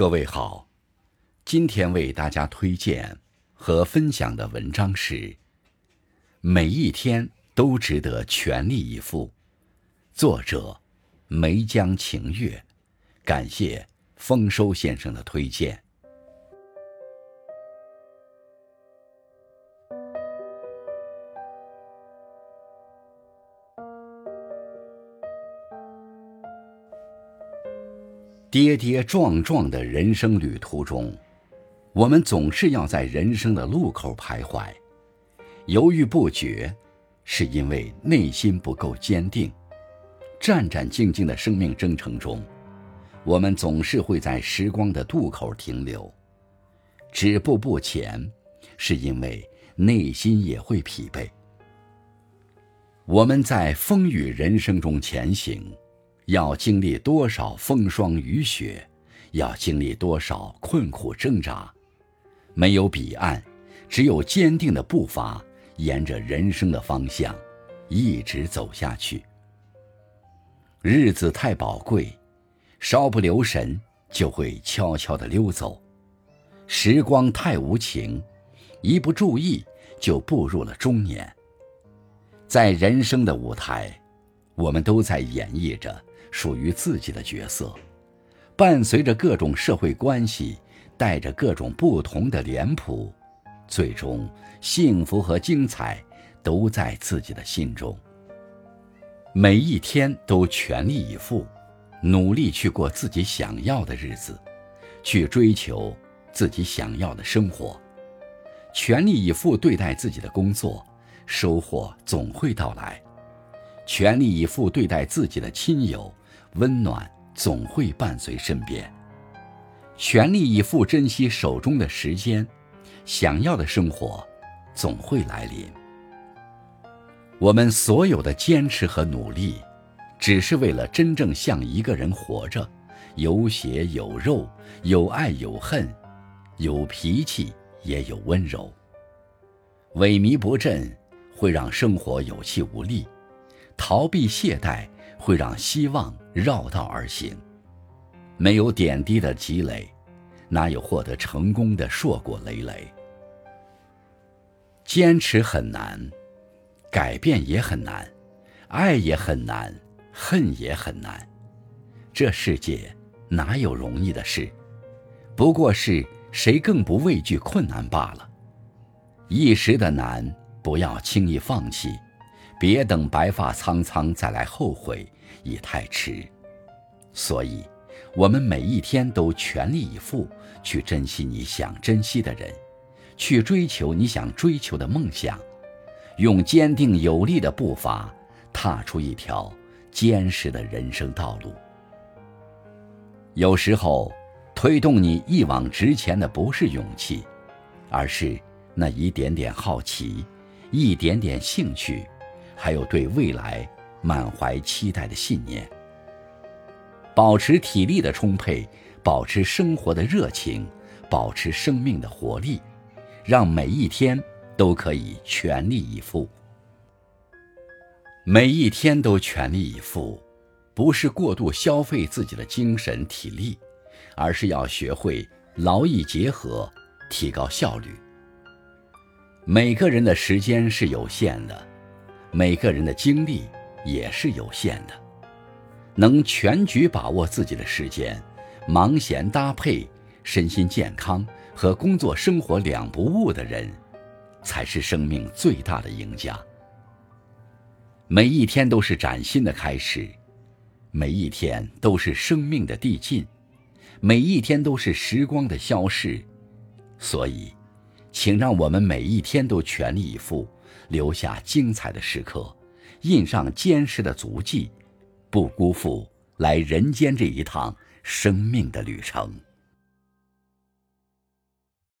各位好，今天为大家推荐和分享的文章是《每一天都值得全力以赴》，作者梅江晴月，感谢丰收先生的推荐。跌跌撞撞的人生旅途中，我们总是要在人生的路口徘徊，犹豫不决，是因为内心不够坚定。战战兢兢的生命征程中，我们总是会在时光的渡口停留，止步不前，是因为内心也会疲惫。我们在风雨人生中前行。要经历多少风霜雨雪，要经历多少困苦挣扎，没有彼岸，只有坚定的步伐，沿着人生的方向，一直走下去。日子太宝贵，稍不留神就会悄悄地溜走；时光太无情，一不注意就步入了中年。在人生的舞台，我们都在演绎着。属于自己的角色，伴随着各种社会关系，带着各种不同的脸谱，最终幸福和精彩都在自己的心中。每一天都全力以赴，努力去过自己想要的日子，去追求自己想要的生活，全力以赴对待自己的工作，收获总会到来；全力以赴对待自己的亲友。温暖总会伴随身边，全力以赴珍惜手中的时间，想要的生活总会来临。我们所有的坚持和努力，只是为了真正像一个人活着，有血有肉，有爱有恨，有脾气也有温柔。萎靡不振会让生活有气无力，逃避懈怠。会让希望绕道而行，没有点滴的积累，哪有获得成功的硕果累累？坚持很难，改变也很难，爱也很难，恨也很难。这世界哪有容易的事？不过是谁更不畏惧困难罢了。一时的难，不要轻易放弃。别等白发苍苍再来后悔，已太迟。所以，我们每一天都全力以赴去珍惜你想珍惜的人，去追求你想追求的梦想，用坚定有力的步伐踏出一条坚实的人生道路。有时候，推动你一往直前的不是勇气，而是那一点点好奇，一点点兴趣。还有对未来满怀期待的信念，保持体力的充沛，保持生活的热情，保持生命的活力，让每一天都可以全力以赴。每一天都全力以赴，不是过度消费自己的精神体力，而是要学会劳逸结合，提高效率。每个人的时间是有限的。每个人的精力也是有限的，能全局把握自己的时间，忙闲搭配，身心健康和工作生活两不误的人，才是生命最大的赢家。每一天都是崭新的开始，每一天都是生命的递进，每一天都是时光的消逝，所以，请让我们每一天都全力以赴。留下精彩的时刻，印上坚实的足迹，不辜负来人间这一趟生命的旅程。